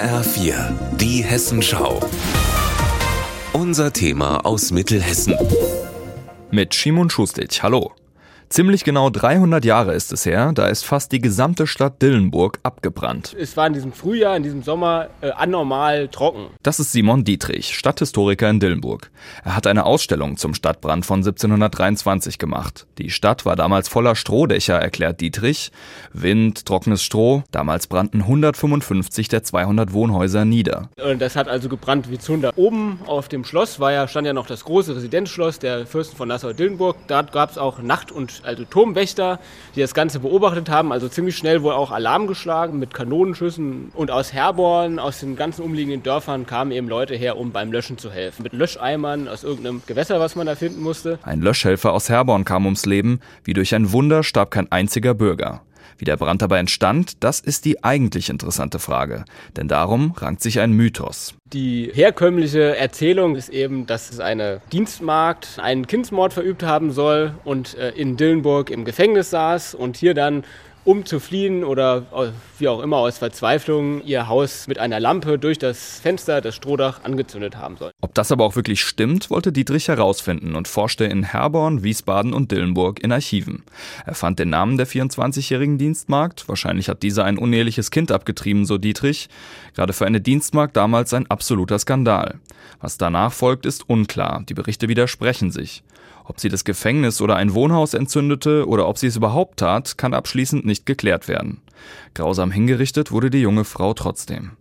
HR4, die Hessenschau. Unser Thema aus Mittelhessen. Mit Shimon Schustic, hallo. Ziemlich genau 300 Jahre ist es her, da ist fast die gesamte Stadt Dillenburg abgebrannt. Es war in diesem Frühjahr, in diesem Sommer äh, anormal trocken. Das ist Simon Dietrich, Stadthistoriker in Dillenburg. Er hat eine Ausstellung zum Stadtbrand von 1723 gemacht. Die Stadt war damals voller Strohdächer, erklärt Dietrich. Wind, trockenes Stroh. Damals brannten 155 der 200 Wohnhäuser nieder. Und das hat also gebrannt wie Zunder. Oben auf dem Schloss war ja, stand ja noch das große Residenzschloss der Fürsten von Nassau-Dillenburg. Da gab es auch Nacht- und also Turmwächter, die das Ganze beobachtet haben. Also ziemlich schnell wohl auch Alarm geschlagen mit Kanonenschüssen. Und aus Herborn, aus den ganzen umliegenden Dörfern kamen eben Leute her, um beim Löschen zu helfen. Mit Löscheimern aus irgendeinem Gewässer, was man da finden musste. Ein Löschhelfer aus Herborn kam ums Leben. Wie durch ein Wunder starb kein einziger Bürger. Wie der Brand dabei entstand, das ist die eigentlich interessante Frage. Denn darum rankt sich ein Mythos. Die herkömmliche Erzählung ist eben, dass es eine Dienstmagd einen Kindsmord verübt haben soll und äh, in Dillenburg im Gefängnis saß und hier dann um zu fliehen oder äh, wie auch immer aus Verzweiflung ihr Haus mit einer Lampe durch das Fenster, das Strohdach angezündet haben soll. Ob das aber auch wirklich stimmt, wollte Dietrich herausfinden und forschte in Herborn, Wiesbaden und Dillenburg in Archiven. Er fand den Namen der 24-jährigen Dienstmagd. Wahrscheinlich hat diese ein uneheliches Kind abgetrieben, so Dietrich. Gerade für eine Dienstmagd damals ein absoluter Skandal. Was danach folgt, ist unklar. Die Berichte widersprechen sich. Ob sie das Gefängnis oder ein Wohnhaus entzündete oder ob sie es überhaupt tat, kann abschließend nicht geklärt werden. Grausam hingerichtet wurde die junge Frau trotzdem.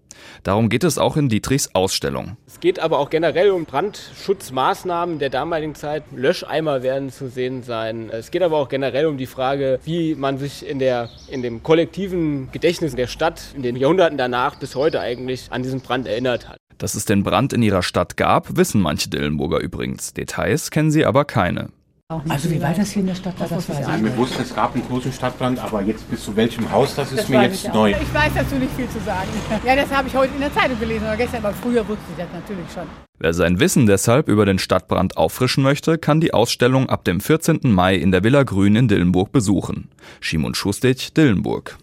Darum geht es auch in Dietrichs Ausstellung. Es geht aber auch generell um Brandschutzmaßnahmen der damaligen Zeit. Löscheimer werden zu sehen sein. Es geht aber auch generell um die Frage, wie man sich in, der, in dem kollektiven Gedächtnis der Stadt in den Jahrhunderten danach bis heute eigentlich an diesen Brand erinnert hat. Dass es den Brand in ihrer Stadt gab, wissen manche Dillenburger übrigens. Details kennen sie aber keine. Also wie weit das hier in der Stadt war, das weiß ich Also mir wusste, es gab einen großen Stadtbrand, aber jetzt bis zu welchem Haus, das ist Das mir weiß jetzt neu. Ich weiß dazu nicht viel zu sagen. Ja, das habe ich heute in der Zeitung gelesen oder gestern, aber früher wusste ich das natürlich schon. Wer sein Wissen deshalb über den Stadtbrand auffrischen möchte, kann die Ausstellung ab dem 14. Mai in der Villa Grün in Dillenburg besuchen. Schimon Schustic, Dillenburg.